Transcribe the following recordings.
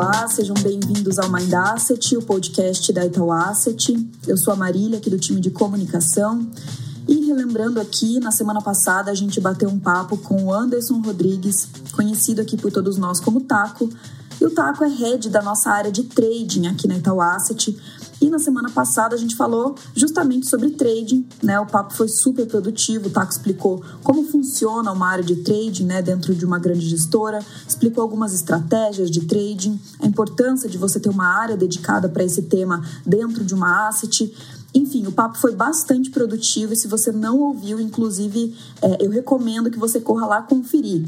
Olá, sejam bem-vindos ao Mind Asset, o podcast da Itaú Asset. Eu sou a Marília, aqui do time de comunicação. E relembrando aqui, na semana passada a gente bateu um papo com o Anderson Rodrigues, conhecido aqui por todos nós como Taco. E o Taco é head da nossa área de trading aqui na Itaú Asset. E na semana passada a gente falou justamente sobre trading, né? O papo foi super produtivo, o Taco explicou como funciona uma área de trading, né, dentro de uma grande gestora, explicou algumas estratégias de trading, a importância de você ter uma área dedicada para esse tema dentro de uma asset. Enfim, o papo foi bastante produtivo e se você não ouviu, inclusive, é, eu recomendo que você corra lá conferir.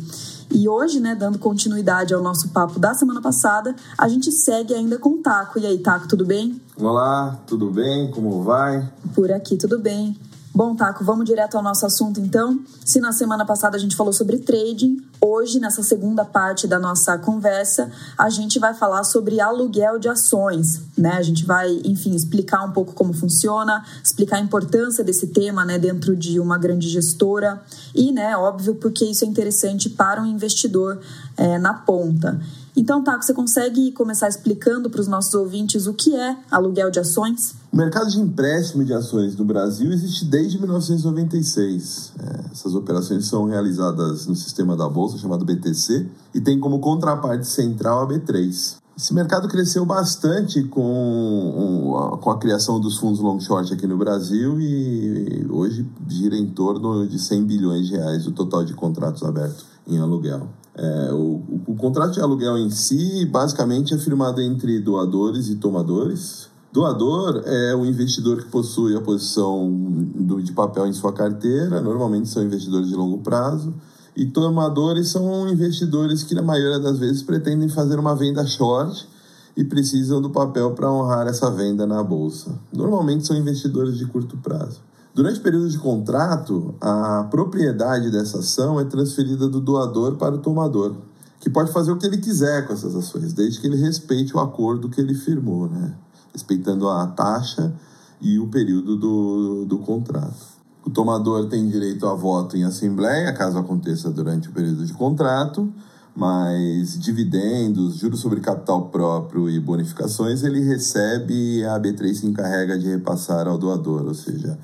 E hoje, né, dando continuidade ao nosso papo da semana passada, a gente segue ainda com o Taco. E aí, Taco, tudo bem? Olá, tudo bem? Como vai? Por aqui, tudo bem. Bom, Taco, vamos direto ao nosso assunto então. Se na semana passada a gente falou sobre trading, hoje, nessa segunda parte da nossa conversa, a gente vai falar sobre aluguel de ações, né? A gente vai, enfim, explicar um pouco como funciona, explicar a importância desse tema, né, dentro de uma grande gestora e, né, óbvio, porque isso é interessante para um investidor é, na ponta. Então, Taco, você consegue começar explicando para os nossos ouvintes o que é aluguel de ações? O mercado de empréstimo de ações no Brasil existe desde 1996. É, essas operações são realizadas no sistema da Bolsa chamado BTC e tem como contraparte central a B3. Esse mercado cresceu bastante com, com a criação dos fundos long short aqui no Brasil e hoje gira em torno de 100 bilhões de reais o total de contratos abertos em aluguel. É, o, o, contrato de aluguel em si, basicamente, é firmado entre doadores e tomadores. Doador é o investidor que possui a posição do, de papel em sua carteira, normalmente são investidores de longo prazo. E tomadores são investidores que, na maioria das vezes, pretendem fazer uma venda short e precisam do papel para honrar essa venda na bolsa. Normalmente são investidores de curto prazo. Durante o período de contrato, a propriedade dessa ação é transferida do doador para o tomador, que pode fazer o que ele quiser com essas ações, desde que ele respeite o acordo que ele firmou, né? respeitando a taxa e o período do, do contrato. O tomador tem direito a voto em assembleia, caso aconteça durante o período de contrato, mas dividendos, juros sobre capital próprio e bonificações ele recebe e a B3 se encarrega de repassar ao doador, ou seja,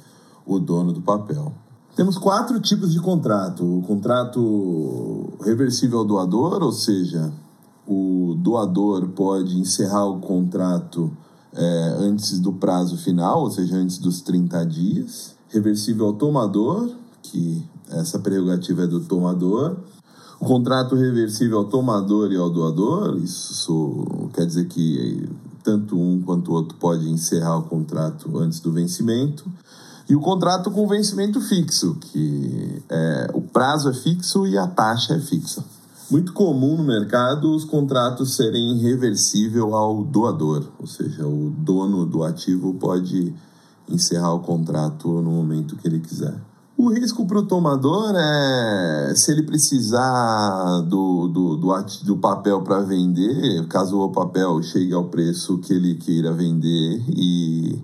o dono do papel. Temos quatro tipos de contrato: o contrato reversível ao doador, ou seja, o doador pode encerrar o contrato é, antes do prazo final, ou seja, antes dos 30 dias. Reversível ao tomador, que essa prerrogativa é do tomador. O contrato reversível ao tomador e ao doador, isso quer dizer que tanto um quanto o outro pode encerrar o contrato antes do vencimento. E o contrato com vencimento fixo, que é, o prazo é fixo e a taxa é fixa. Muito comum no mercado os contratos serem reversível ao doador, ou seja, o dono do ativo pode encerrar o contrato no momento que ele quiser. O risco para o tomador é se ele precisar do, do, do, do papel para vender, caso o papel chegue ao preço que ele queira vender e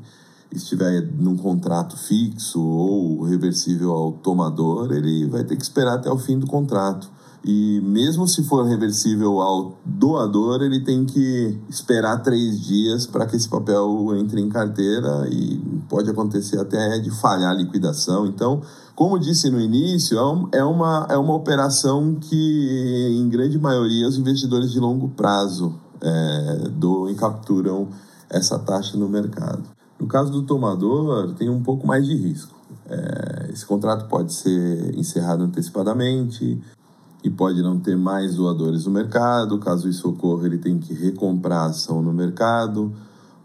estiver num contrato fixo ou reversível ao tomador, ele vai ter que esperar até o fim do contrato. E mesmo se for reversível ao doador, ele tem que esperar três dias para que esse papel entre em carteira e pode acontecer até de falhar a liquidação. Então, como disse no início, é, é uma, é uma operação que, em grande maioria, os investidores de longo prazo é, do, e capturam essa taxa no mercado. No caso do tomador, tem um pouco mais de risco. É, esse contrato pode ser encerrado antecipadamente e pode não ter mais doadores no mercado. Caso isso ocorra, ele tem que recomprar a ação no mercado,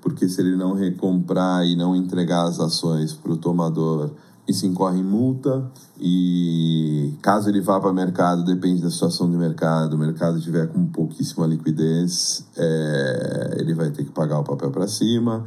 porque se ele não recomprar e não entregar as ações para o tomador, isso incorre em multa. E caso ele vá para o mercado, depende da situação do mercado, o mercado tiver com pouquíssima liquidez, é, ele vai ter que pagar o papel para cima.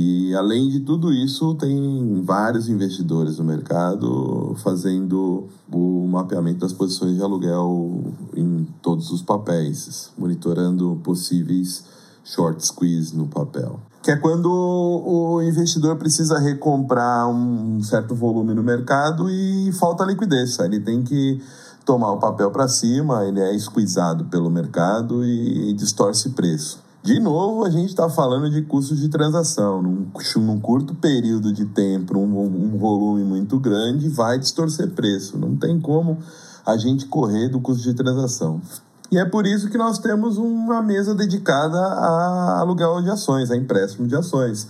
E além de tudo isso, tem vários investidores no mercado fazendo o mapeamento das posições de aluguel em todos os papéis, monitorando possíveis short squeeze no papel. Que é quando o investidor precisa recomprar um certo volume no mercado e falta liquidez. Ele tem que tomar o papel para cima, ele é esquisado pelo mercado e distorce preço. De novo, a gente está falando de custos de transação. Num, num curto período de tempo, um, um, volume muito grande, vai distorcer preço. Não tem como a gente correr do custo de transação. E é por isso que nós temos uma mesa dedicada a aluguel de ações, a empréstimo de ações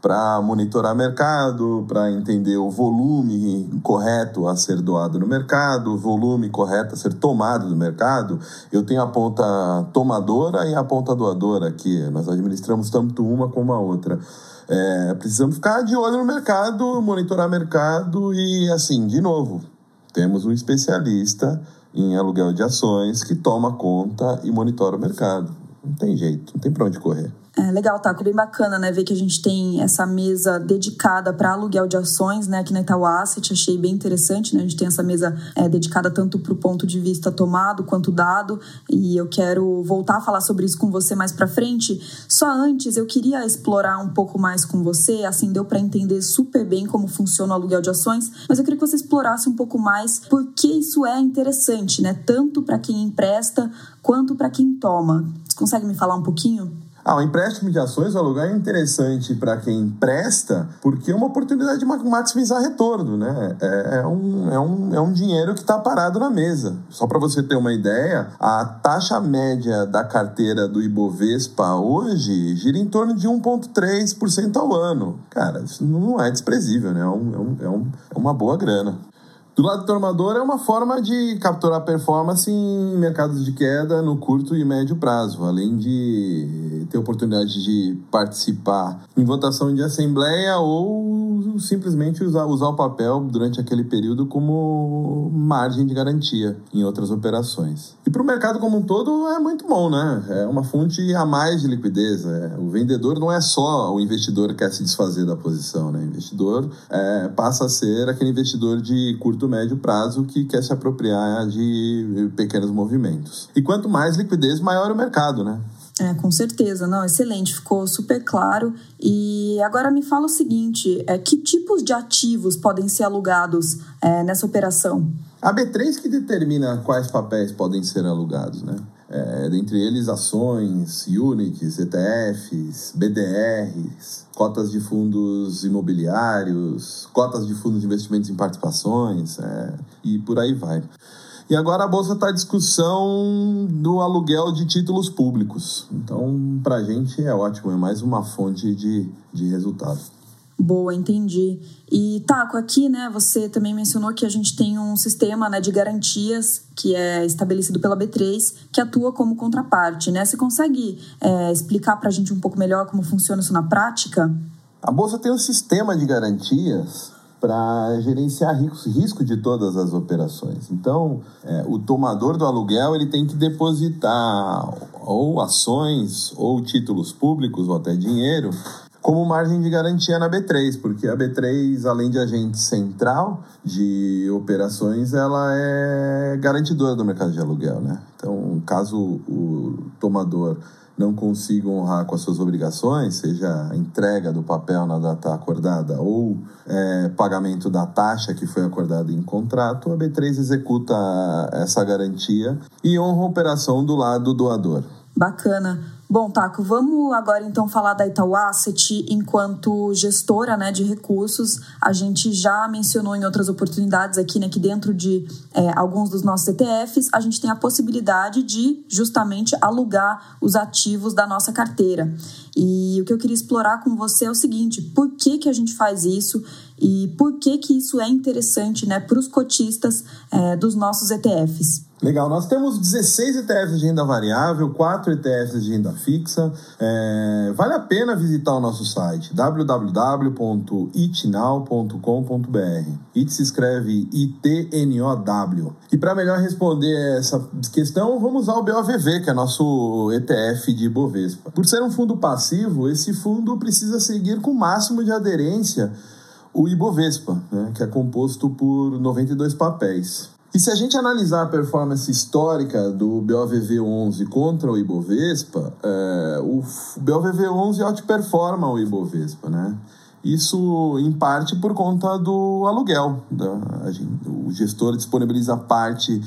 para monitorar mercado, para entender o volume correto a ser doado no mercado, o volume correto a ser tomado do mercado. Eu tenho a ponta tomadora e a ponta doadora aqui. Nós administramos tanto uma como a outra. É, precisamos ficar de olho no mercado, monitorar mercado e, assim, de novo, temos um especialista em aluguel de ações que toma conta e monitora o mercado. Não tem jeito, não tem para onde correr. É, legal, Taco, bem bacana, né? Ver que a gente tem essa mesa dedicada para aluguel de ações, né? Aqui na Itaú Asset, achei bem interessante, né? A gente tem essa mesa é, dedicada tanto para o ponto de vista tomado quanto dado, e eu quero voltar a falar sobre isso com você mais para frente. Só antes, eu queria explorar um pouco mais com você, assim, deu para entender super bem como funciona o aluguel de ações, mas eu queria que você explorasse um pouco mais por que isso é interessante, né? Tanto para quem empresta quanto para quem toma. Você consegue me falar um pouquinho? Ah, o empréstimo de ações, o aluguel é interessante para quem empresta, porque é uma oportunidade de maximizar retorno, né? É, é um, é, um, é um dinheiro que está parado na mesa. Só para você ter uma ideia, a taxa média da carteira do Ibovespa hoje gira em torno de 1,3% ao ano. Cara, isso não é desprezível, né? É, um, é, um, é, é uma boa grana. Do lado do tomador é uma forma de capturar performance em mercados de queda no curto e médio prazo, além de ter oportunidade de participar em votação de assembleia ou simplesmente usar, usar o papel durante aquele período como margem de garantia em outras operações. E para o mercado como um todo é muito bom, né? É uma fonte a mais de liquidez. É. O vendedor não é só o investidor que quer se desfazer da posição, né? O investidor é, passa a ser aquele investidor de curto médio prazo que quer se apropriar de pequenos movimentos. E quanto mais liquidez, maior o mercado, né? É, com certeza, não, excelente, ficou super claro. E agora me fala o seguinte: é, que tipos de ativos podem ser alugados é, nessa operação? A B3 que determina quais papéis podem ser alugados, né? É, dentre eles ações, units, ETFs, BDRs, cotas de fundos imobiliários, cotas de fundos de investimentos em participações é, e por aí vai. E agora a Bolsa está em discussão do aluguel de títulos públicos. Então, para a gente é ótimo, é mais uma fonte de, de resultado. Boa, entendi. E Taco, aqui, né, você também mencionou que a gente tem um sistema né, de garantias que é estabelecido pela B3, que atua como contraparte, né? Você consegue é, explicar para a gente um pouco melhor como funciona isso na prática? A Bolsa tem um sistema de garantias para gerenciar risco, de todas as operações. Então, é, o tomador do aluguel ele tem que depositar ou ações ou títulos públicos ou até dinheiro como margem de garantia na B3, porque a B3, além de agente central de operações, ela é garantidora do mercado de aluguel, né? Então, caso o tomador não consiga honrar com as suas obrigações, seja a entrega do papel na data acordada ou é, pagamento da taxa que foi acordada em contrato, a B3 executa essa garantia e honra a operação do lado doador. Bacana. Bom, Taco, vamos agora então falar da Itaú Asset enquanto gestora né, de recursos. A gente já mencionou em outras oportunidades aqui né, que dentro de é, alguns dos nossos ETFs a gente tem a possibilidade de justamente alugar os ativos da nossa carteira. E o que eu queria explorar com você é o seguinte: por que, que a gente faz isso e por que, que isso é interessante né, para os cotistas é, dos nossos ETFs? Legal, nós temos 16 ETFs de renda variável, 4 ETFs de renda fixa. É, vale a pena visitar o nosso site www.itnow.com.br. It se escreve I-T-N-O-W. E para melhor responder essa questão, vamos usar o BOVV, que é nosso ETF de Bovespa. Por ser um fundo passivo, esse fundo precisa seguir com o máximo de aderência o Ibovespa, né, que é composto por 92 papéis. E se a gente analisar a performance histórica do BOVV11 contra o Ibovespa, é, o BOVV11 outperforma o Ibovespa, né? Isso, em parte, por conta do aluguel. Da, gente, o gestor disponibiliza parte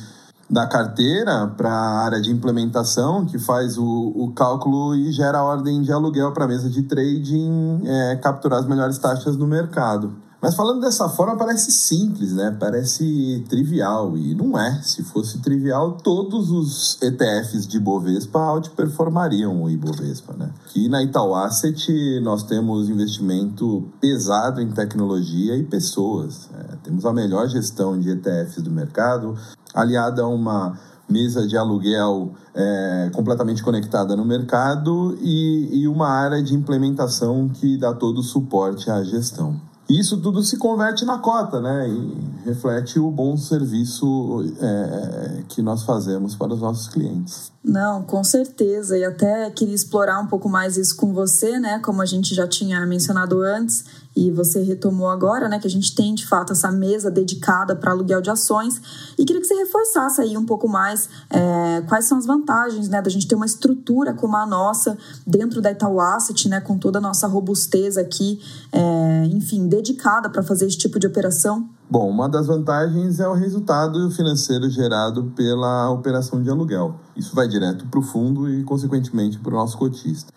da carteira para a área de implementação, que faz o, o, cálculo e gera a ordem de aluguel para a mesa de trading é, capturar as melhores taxas no mercado. Mas falando dessa forma parece simples, né? Parece trivial e não é. Se fosse trivial, todos os ETFs de Bovespa outperformariam o Ibovespa, né? Aqui na Itaú Asset nós temos investimento pesado em tecnologia e pessoas. É, temos a melhor gestão de ETFs do mercado, aliada a uma mesa de aluguel é, completamente conectada no mercado e, e uma área de implementação que dá todo o suporte à gestão. Isso tudo se converte na cota, né? E reflete o bom serviço é, que nós fazemos para os nossos clientes. Não, com certeza. E até queria explorar um pouco mais isso com você, né? Como a gente já tinha mencionado antes e você retomou agora, né, que a gente tem de fato essa mesa dedicada para aluguel de ações. E queria que você reforçasse aí um pouco mais é, quais são as vantagens, né, da gente ter uma estrutura como a nossa dentro da Itaú Asset, né, com toda a nossa robustez aqui, é, enfim, dedicada para fazer esse tipo de operação. Bom, uma das vantagens é o resultado financeiro gerado pela operação de aluguel. Isso vai direto para o fundo e, consequentemente, para o nosso cotista.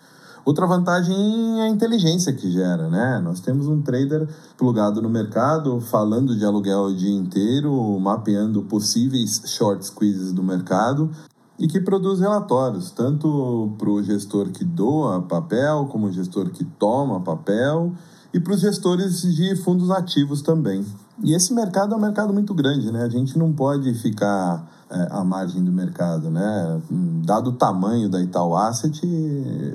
Outra vantagem é a inteligência que gera, né? Nós temos um trader plugado no mercado, falando de aluguel o dia inteiro, mapeando possíveis short squeezes do mercado e que produz relatórios, tanto para o gestor que doa papel, como o gestor que toma papel, e para os gestores de fundos ativos também. E esse mercado é um mercado muito grande, né? A gente não pode ficar à margem do mercado, né? Dado o tamanho da Itaú Asset,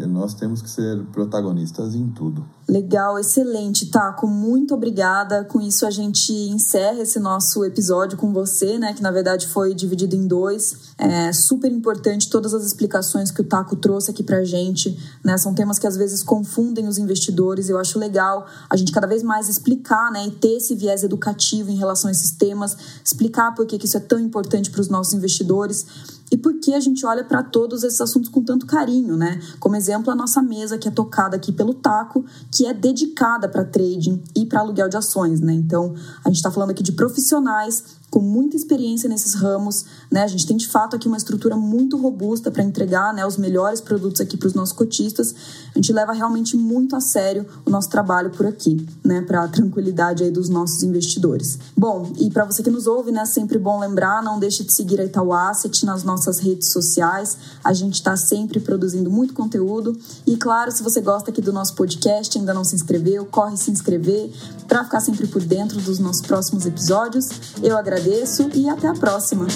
nós temos que ser protagonistas em tudo. Legal, excelente, Taco. Muito obrigada. Com isso a gente encerra esse nosso episódio com você, né? Que na verdade foi dividido em dois. É super importante todas as explicações que o Taco trouxe aqui pra gente, né? São temas que às vezes confundem os investidores. Eu acho legal a gente cada vez mais explicar, né? E ter esse viés educativo em relação a esses temas, explicar por que isso é tão importante para os nossos investidores e por que a gente olha para todos esses assuntos com tanto carinho, né? Como exemplo, a nossa mesa que é tocada aqui pelo Taco, que é dedicada para trading e para aluguel de ações, né? Então, a gente está falando aqui de profissionais com muita experiência nesses ramos, né? A gente tem de fato aqui uma estrutura muito robusta para entregar, né, os melhores produtos aqui para os nossos cotistas. A gente leva realmente muito a sério o nosso trabalho por aqui, né, para a tranquilidade aí dos nossos investidores. Bom, e para você que nos ouve, né, sempre bom lembrar, não deixe de seguir a Itaú Asset nas nossas redes sociais. A gente está sempre produzindo muito conteúdo e claro, se você gosta aqui do nosso podcast, ainda não se inscreveu, corre se inscrever para ficar sempre por dentro dos nossos próximos episódios. Eu agradeço agradeço e até a próxima!